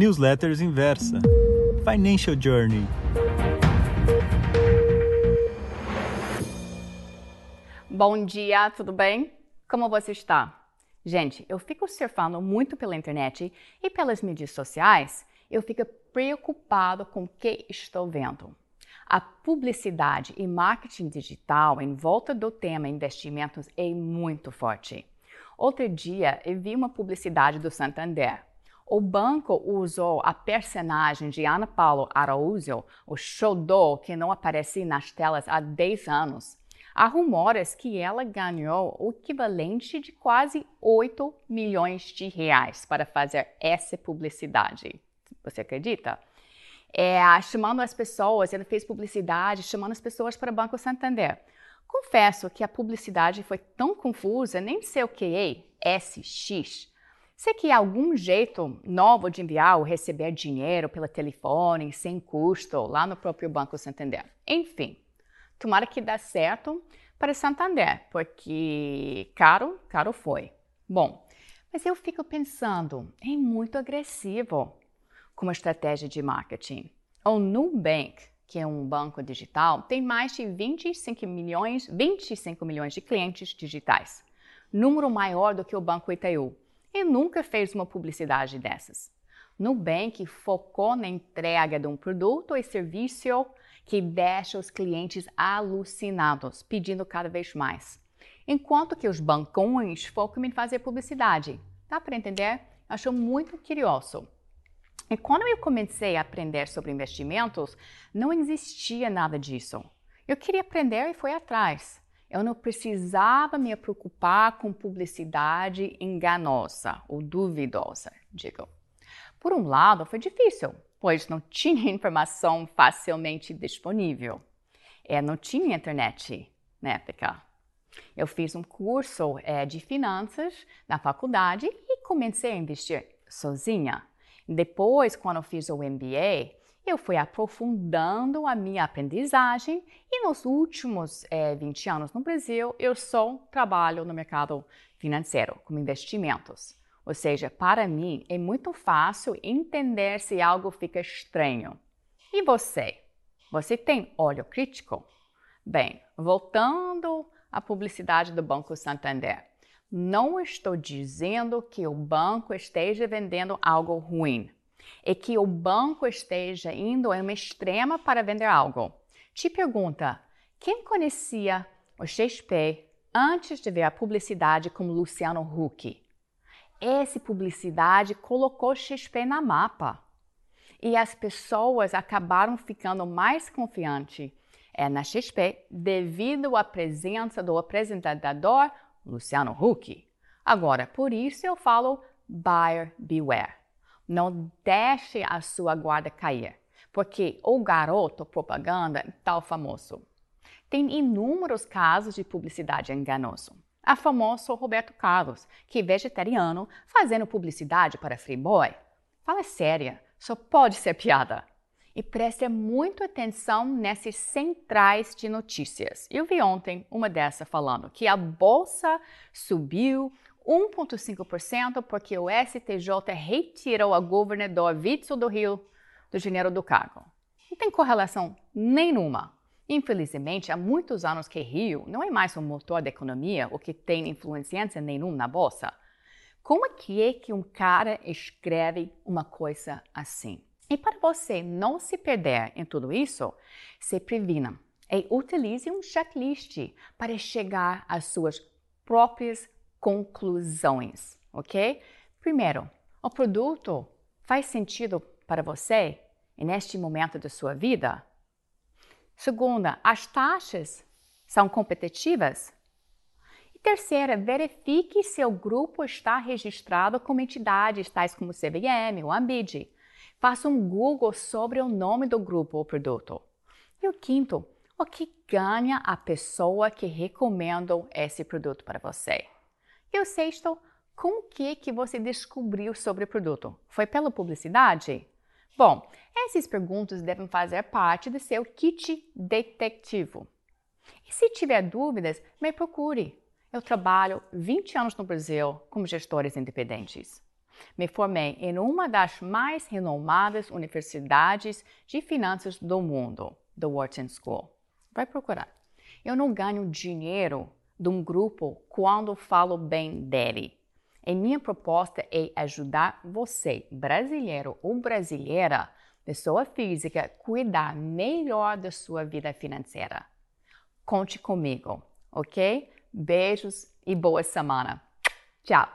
Newsletters Inversa. Financial Journey. Bom dia, tudo bem? Como você está? Gente, eu fico surfando muito pela internet e pelas mídias sociais. Eu fico preocupado com o que estou vendo. A publicidade e marketing digital em volta do tema investimentos é muito forte. Outro dia eu vi uma publicidade do Santander. O banco usou a personagem de Ana Paula Araújo, o xodó que não aparecia nas telas há 10 anos. Há rumores que ela ganhou o equivalente de quase 8 milhões de reais para fazer essa publicidade. Você acredita? é, chamando as pessoas, ele fez publicidade, chamando as pessoas para o Banco Santander. Confesso que a publicidade foi tão confusa, nem sei o que é SX. Sei que há algum jeito novo de enviar ou receber dinheiro pelo telefone, sem custo, lá no próprio Banco Santander. Enfim, tomara que dê certo para Santander, porque caro, caro foi. Bom, mas eu fico pensando, é muito agressivo como estratégia de marketing. O Nubank, que é um banco digital, tem mais de 25 milhões, 25 milhões de clientes digitais, número maior do que o Banco Itaú, e nunca fez uma publicidade dessas. Nubank focou na entrega de um produto e serviço que deixa os clientes alucinados, pedindo cada vez mais. Enquanto que os bancões focam em fazer publicidade. Dá para entender? Acho muito curioso. E quando eu comecei a aprender sobre investimentos, não existia nada disso. Eu queria aprender e fui atrás. Eu não precisava me preocupar com publicidade enganosa ou duvidosa, digo. Por um lado, foi difícil, pois não tinha informação facilmente disponível. É, não tinha internet na época. Eu fiz um curso é, de finanças na faculdade e comecei a investir sozinha. Depois, quando eu fiz o MBA, eu fui aprofundando a minha aprendizagem e nos últimos é, 20 anos no Brasil, eu só trabalho no mercado financeiro, com investimentos. Ou seja, para mim é muito fácil entender se algo fica estranho. E você? Você tem olho crítico? Bem, voltando à publicidade do Banco Santander. Não estou dizendo que o banco esteja vendendo algo ruim. É que o banco esteja indo em uma extrema para vender algo. Te pergunta, quem conhecia o XP antes de ver a publicidade com Luciano Huck? Essa publicidade colocou XP na mapa. E as pessoas acabaram ficando mais confiantes é, na XP devido à presença do apresentador Luciano Huck. Agora, por isso eu falo buyer beware. Não deixe a sua guarda cair, porque o garoto propaganda está famoso. Tem inúmeros casos de publicidade enganoso. A famoso Roberto Carlos, que é vegetariano, fazendo publicidade para Freeboy. Fala séria, só pode ser piada. E preste muito atenção nessas centrais de notícias. Eu vi ontem uma dessa falando que a bolsa subiu 1,5% porque o STJ retirou a governador Witzel do Rio de Janeiro do cargo. Não tem correlação nenhuma. Infelizmente, há muitos anos que Rio não é mais um motor da economia, o que tem influência nenhuma na bolsa. Como é que é que um cara escreve uma coisa assim? E para você não se perder em tudo isso, se previna e utilize um checklist para chegar às suas próprias conclusões, ok? Primeiro, o produto faz sentido para você neste momento da sua vida? Segunda, as taxas são competitivas? E terceira, verifique se o grupo está registrado como entidades tais como CVM ou Ambid Faça um Google sobre o nome do grupo ou produto. E o quinto, o que ganha a pessoa que recomendou esse produto para você? E o sexto, com o que, que você descobriu sobre o produto? Foi pela publicidade? Bom, essas perguntas devem fazer parte do seu kit detectivo. E se tiver dúvidas, me procure. Eu trabalho 20 anos no Brasil como gestores independentes. Me formei em uma das mais renomadas universidades de finanças do mundo, The Wharton School. Vai procurar. Eu não ganho dinheiro de um grupo quando falo bem dele. E minha proposta é ajudar você, brasileiro ou brasileira, pessoa física, cuidar melhor da sua vida financeira. Conte comigo, ok? Beijos e boa semana. Tchau!